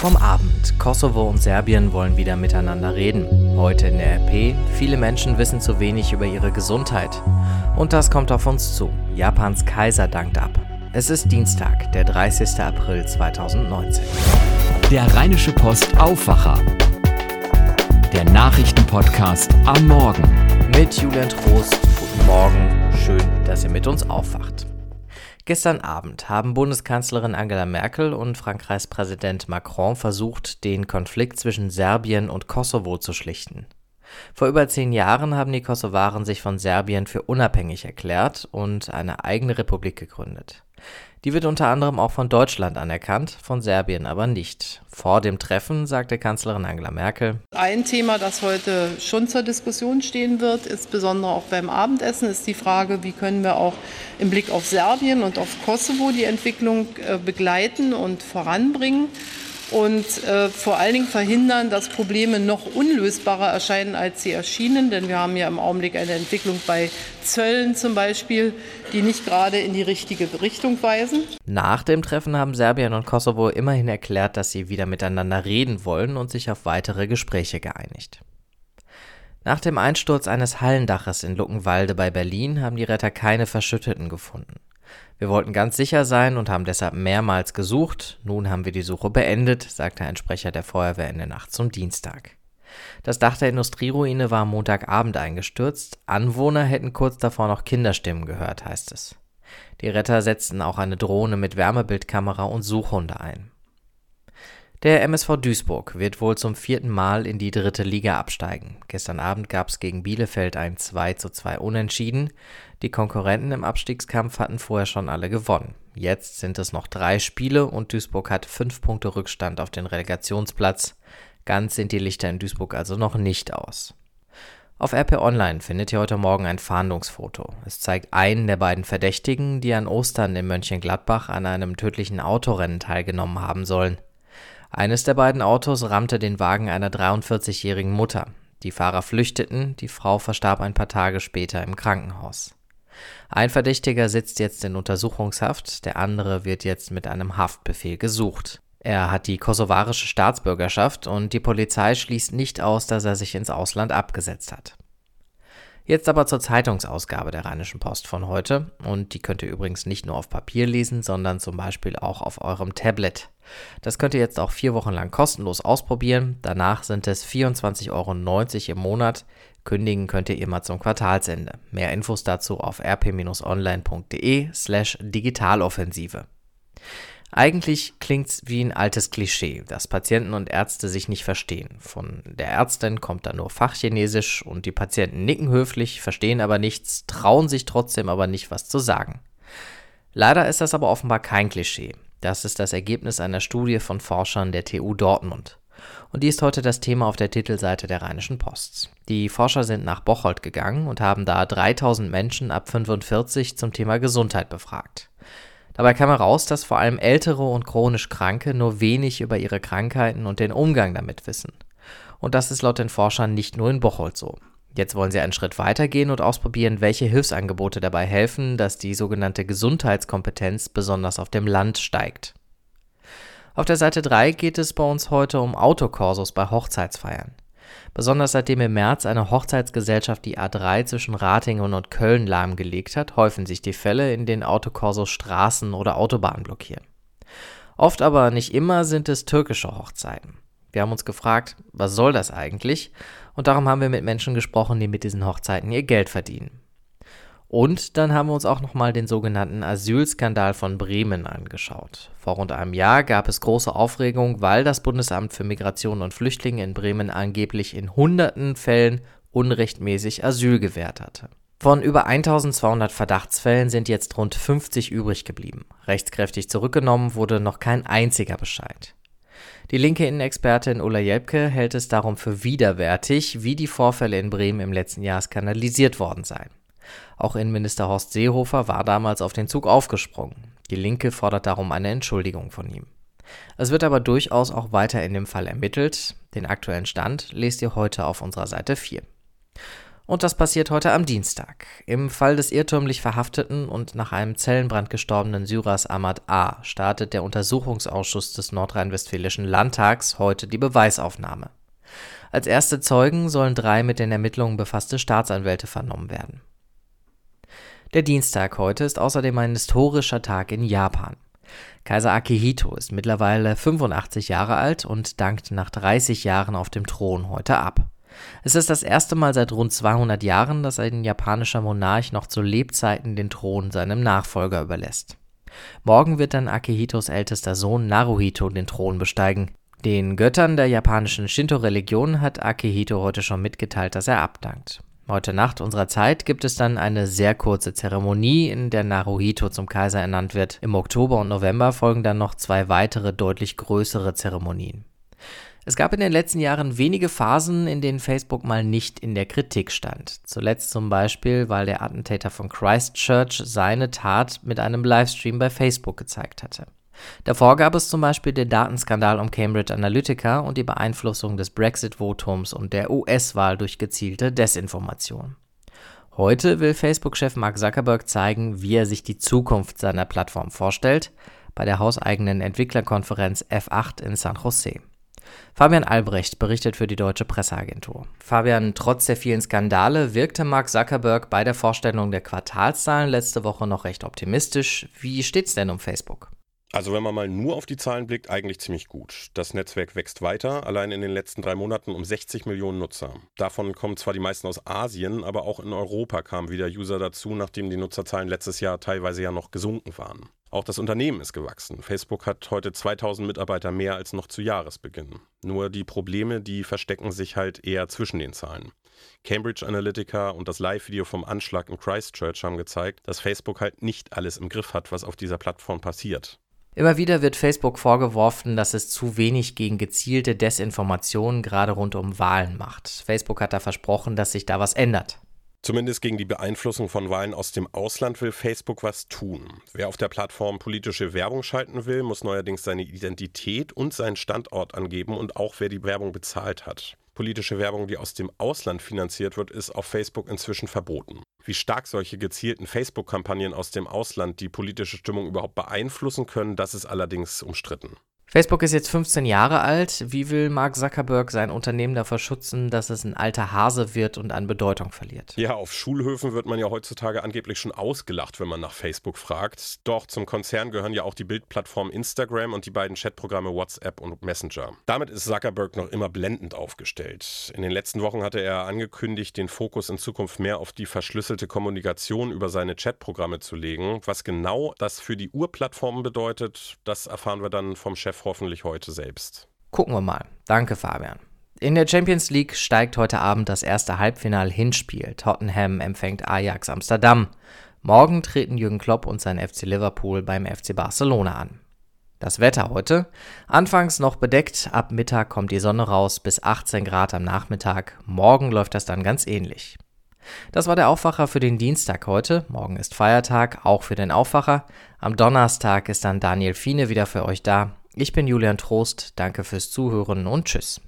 Vom Abend. Kosovo und Serbien wollen wieder miteinander reden. Heute in der RP. Viele Menschen wissen zu wenig über ihre Gesundheit. Und das kommt auf uns zu. Japans Kaiser dankt ab. Es ist Dienstag, der 30. April 2019. Der Rheinische Post Aufwacher. Der Nachrichtenpodcast am Morgen. Mit Julian Trost. Guten Morgen. Schön, dass ihr mit uns aufwacht. Gestern Abend haben Bundeskanzlerin Angela Merkel und Frankreichs Präsident Macron versucht, den Konflikt zwischen Serbien und Kosovo zu schlichten. Vor über zehn Jahren haben die Kosovaren sich von Serbien für unabhängig erklärt und eine eigene Republik gegründet. Die wird unter anderem auch von Deutschland anerkannt, von Serbien aber nicht. Vor dem Treffen sagte Kanzlerin Angela Merkel, Ein Thema, das heute schon zur Diskussion stehen wird, insbesondere auch beim Abendessen, ist die Frage, wie können wir auch im Blick auf Serbien und auf Kosovo die Entwicklung äh, begleiten und voranbringen und äh, vor allen Dingen verhindern, dass Probleme noch unlösbarer erscheinen, als sie erschienen. Denn wir haben ja im Augenblick eine Entwicklung bei Zöllen zum Beispiel, die nicht gerade in die richtige Richtung weisen. Nach dem Treffen haben Serbien und Kosovo immerhin erklärt, dass sie wieder miteinander reden wollen und sich auf weitere Gespräche geeinigt. Nach dem Einsturz eines Hallendaches in Luckenwalde bei Berlin haben die Retter keine Verschütteten gefunden. Wir wollten ganz sicher sein und haben deshalb mehrmals gesucht. Nun haben wir die Suche beendet, sagte ein Sprecher der Feuerwehr in der Nacht zum Dienstag. Das Dach der Industrieruine war am Montagabend eingestürzt. Anwohner hätten kurz davor noch Kinderstimmen gehört, heißt es. Die Retter setzten auch eine Drohne mit Wärmebildkamera und Suchhunde ein. Der MSV Duisburg wird wohl zum vierten Mal in die dritte Liga absteigen. Gestern Abend gab es gegen Bielefeld ein 2 zu 2 Unentschieden. Die Konkurrenten im Abstiegskampf hatten vorher schon alle gewonnen. Jetzt sind es noch drei Spiele und Duisburg hat fünf Punkte Rückstand auf den Relegationsplatz. Ganz sind die Lichter in Duisburg also noch nicht aus. Auf RP Online findet ihr heute Morgen ein Fahndungsfoto. Es zeigt einen der beiden Verdächtigen, die an Ostern in Mönchengladbach an einem tödlichen Autorennen teilgenommen haben sollen. Eines der beiden Autos rammte den Wagen einer 43-jährigen Mutter. Die Fahrer flüchteten, die Frau verstarb ein paar Tage später im Krankenhaus. Ein Verdächtiger sitzt jetzt in Untersuchungshaft, der andere wird jetzt mit einem Haftbefehl gesucht. Er hat die kosovarische Staatsbürgerschaft und die Polizei schließt nicht aus, dass er sich ins Ausland abgesetzt hat. Jetzt aber zur Zeitungsausgabe der Rheinischen Post von heute. Und die könnt ihr übrigens nicht nur auf Papier lesen, sondern zum Beispiel auch auf eurem Tablet. Das könnt ihr jetzt auch vier Wochen lang kostenlos ausprobieren. Danach sind es 24,90 Euro im Monat. Kündigen könnt ihr immer zum Quartalsende. Mehr Infos dazu auf rp-online.de slash digitaloffensive. Eigentlich klingt's wie ein altes Klischee, dass Patienten und Ärzte sich nicht verstehen. Von der Ärztin kommt dann nur Fachchinesisch und die Patienten nicken höflich, verstehen aber nichts, trauen sich trotzdem aber nicht, was zu sagen. Leider ist das aber offenbar kein Klischee. Das ist das Ergebnis einer Studie von Forschern der TU Dortmund. Und die ist heute das Thema auf der Titelseite der Rheinischen Post. Die Forscher sind nach Bocholt gegangen und haben da 3000 Menschen ab 45 zum Thema Gesundheit befragt. Dabei kam heraus, dass vor allem ältere und chronisch Kranke nur wenig über ihre Krankheiten und den Umgang damit wissen. Und das ist laut den Forschern nicht nur in Bocholt so. Jetzt wollen sie einen Schritt weitergehen und ausprobieren, welche Hilfsangebote dabei helfen, dass die sogenannte Gesundheitskompetenz besonders auf dem Land steigt. Auf der Seite 3 geht es bei uns heute um Autokorsos bei Hochzeitsfeiern. Besonders seitdem im März eine Hochzeitsgesellschaft die A3 zwischen Ratingen und Köln lahmgelegt hat, häufen sich die Fälle, in denen Autokorsos Straßen oder Autobahnen blockieren. Oft aber nicht immer sind es türkische Hochzeiten. Wir haben uns gefragt, was soll das eigentlich? Und darum haben wir mit Menschen gesprochen, die mit diesen Hochzeiten ihr Geld verdienen. Und dann haben wir uns auch nochmal den sogenannten Asylskandal von Bremen angeschaut. Vor rund einem Jahr gab es große Aufregung, weil das Bundesamt für Migration und Flüchtlinge in Bremen angeblich in hunderten Fällen unrechtmäßig Asyl gewährt hatte. Von über 1200 Verdachtsfällen sind jetzt rund 50 übrig geblieben. Rechtskräftig zurückgenommen wurde noch kein einziger Bescheid. Die linke Innenexpertin Ulla Jelpke hält es darum für widerwärtig, wie die Vorfälle in Bremen im letzten Jahr skandalisiert worden seien. Auch Innenminister Horst Seehofer war damals auf den Zug aufgesprungen. Die Linke fordert darum eine Entschuldigung von ihm. Es wird aber durchaus auch weiter in dem Fall ermittelt. Den aktuellen Stand lest ihr heute auf unserer Seite 4. Und das passiert heute am Dienstag. Im Fall des irrtümlich verhafteten und nach einem Zellenbrand gestorbenen Syrers Ahmad A. startet der Untersuchungsausschuss des nordrhein-westfälischen Landtags heute die Beweisaufnahme. Als erste Zeugen sollen drei mit den Ermittlungen befasste Staatsanwälte vernommen werden. Der Dienstag heute ist außerdem ein historischer Tag in Japan. Kaiser Akihito ist mittlerweile 85 Jahre alt und dankt nach 30 Jahren auf dem Thron heute ab. Es ist das erste Mal seit rund 200 Jahren, dass ein japanischer Monarch noch zu Lebzeiten den Thron seinem Nachfolger überlässt. Morgen wird dann Akihitos ältester Sohn Naruhito den Thron besteigen. Den Göttern der japanischen Shinto-Religion hat Akihito heute schon mitgeteilt, dass er abdankt. Heute Nacht unserer Zeit gibt es dann eine sehr kurze Zeremonie, in der Naruhito zum Kaiser ernannt wird. Im Oktober und November folgen dann noch zwei weitere deutlich größere Zeremonien. Es gab in den letzten Jahren wenige Phasen, in denen Facebook mal nicht in der Kritik stand. Zuletzt zum Beispiel, weil der Attentäter von Christchurch seine Tat mit einem Livestream bei Facebook gezeigt hatte. Davor gab es zum Beispiel den Datenskandal um Cambridge Analytica und die Beeinflussung des Brexit-Votums und der US-Wahl durch gezielte Desinformation. Heute will Facebook-Chef Mark Zuckerberg zeigen, wie er sich die Zukunft seiner Plattform vorstellt, bei der hauseigenen Entwicklerkonferenz F8 in San Jose. Fabian Albrecht berichtet für die Deutsche Presseagentur. Fabian, trotz der vielen Skandale wirkte Mark Zuckerberg bei der Vorstellung der Quartalszahlen letzte Woche noch recht optimistisch. Wie steht's denn um Facebook? Also wenn man mal nur auf die Zahlen blickt, eigentlich ziemlich gut. Das Netzwerk wächst weiter, allein in den letzten drei Monaten um 60 Millionen Nutzer. Davon kommen zwar die meisten aus Asien, aber auch in Europa kamen wieder User dazu, nachdem die Nutzerzahlen letztes Jahr teilweise ja noch gesunken waren. Auch das Unternehmen ist gewachsen. Facebook hat heute 2000 Mitarbeiter mehr als noch zu Jahresbeginn. Nur die Probleme, die verstecken sich halt eher zwischen den Zahlen. Cambridge Analytica und das Live-Video vom Anschlag in Christchurch haben gezeigt, dass Facebook halt nicht alles im Griff hat, was auf dieser Plattform passiert. Immer wieder wird Facebook vorgeworfen, dass es zu wenig gegen gezielte Desinformationen gerade rund um Wahlen macht. Facebook hat da versprochen, dass sich da was ändert. Zumindest gegen die Beeinflussung von Wahlen aus dem Ausland will Facebook was tun. Wer auf der Plattform politische Werbung schalten will, muss neuerdings seine Identität und seinen Standort angeben und auch wer die Werbung bezahlt hat. Politische Werbung, die aus dem Ausland finanziert wird, ist auf Facebook inzwischen verboten. Wie stark solche gezielten Facebook-Kampagnen aus dem Ausland die politische Stimmung überhaupt beeinflussen können, das ist allerdings umstritten. Facebook ist jetzt 15 Jahre alt. Wie will Mark Zuckerberg sein Unternehmen davor schützen, dass es ein alter Hase wird und an Bedeutung verliert? Ja, auf Schulhöfen wird man ja heutzutage angeblich schon ausgelacht, wenn man nach Facebook fragt. Doch zum Konzern gehören ja auch die Bildplattform Instagram und die beiden Chatprogramme WhatsApp und Messenger. Damit ist Zuckerberg noch immer blendend aufgestellt. In den letzten Wochen hatte er angekündigt, den Fokus in Zukunft mehr auf die verschlüsselte Kommunikation über seine Chatprogramme zu legen. Was genau das für die Urplattformen bedeutet, das erfahren wir dann vom Chef hoffentlich heute selbst. Gucken wir mal. Danke, Fabian. In der Champions League steigt heute Abend das erste Halbfinal-Hinspiel. Tottenham empfängt Ajax Amsterdam. Morgen treten Jürgen Klopp und sein FC Liverpool beim FC Barcelona an. Das Wetter heute. Anfangs noch bedeckt, ab Mittag kommt die Sonne raus bis 18 Grad am Nachmittag. Morgen läuft das dann ganz ähnlich. Das war der Aufwacher für den Dienstag heute. Morgen ist Feiertag, auch für den Aufwacher. Am Donnerstag ist dann Daniel Fiene wieder für euch da. Ich bin Julian Trost, danke fürs Zuhören und tschüss.